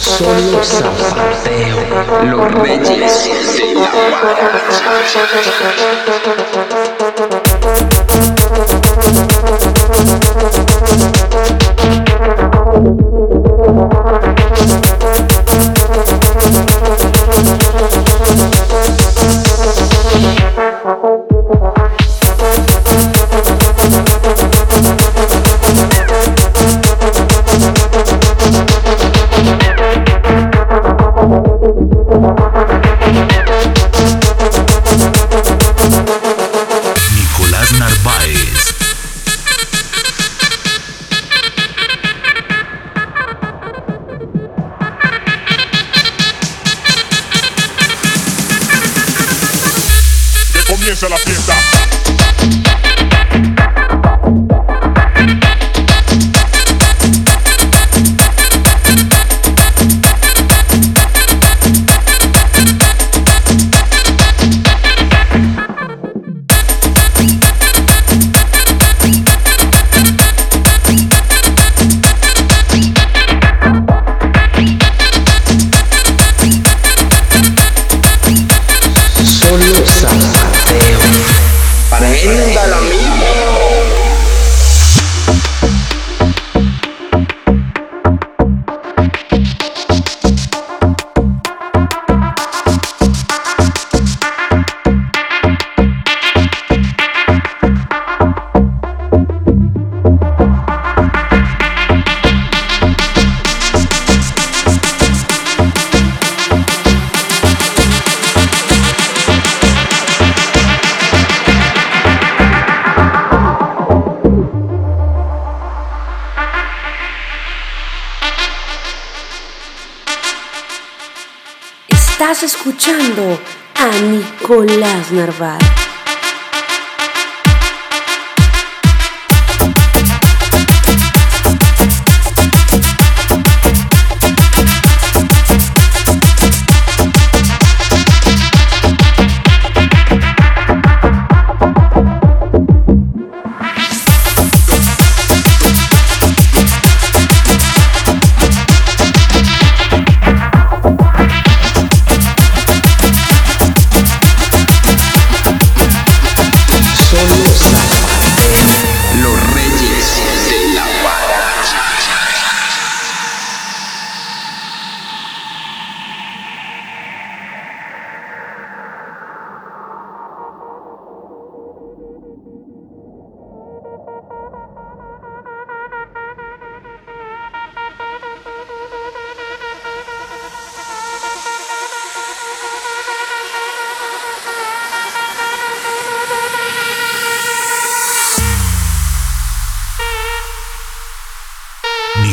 Solo zapateo, los reyes. de la Nicolás Narváez. Que comience la fiesta. Estás escuchando a Nicolás Narváez.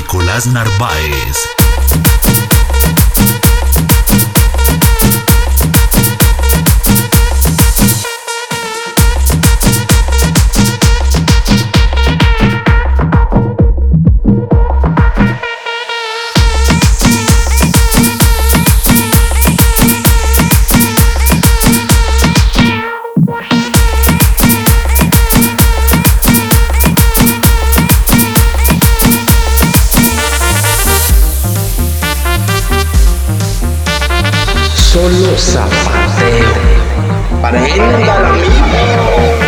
Nicolás Narváez. Solo zapateo. Misma.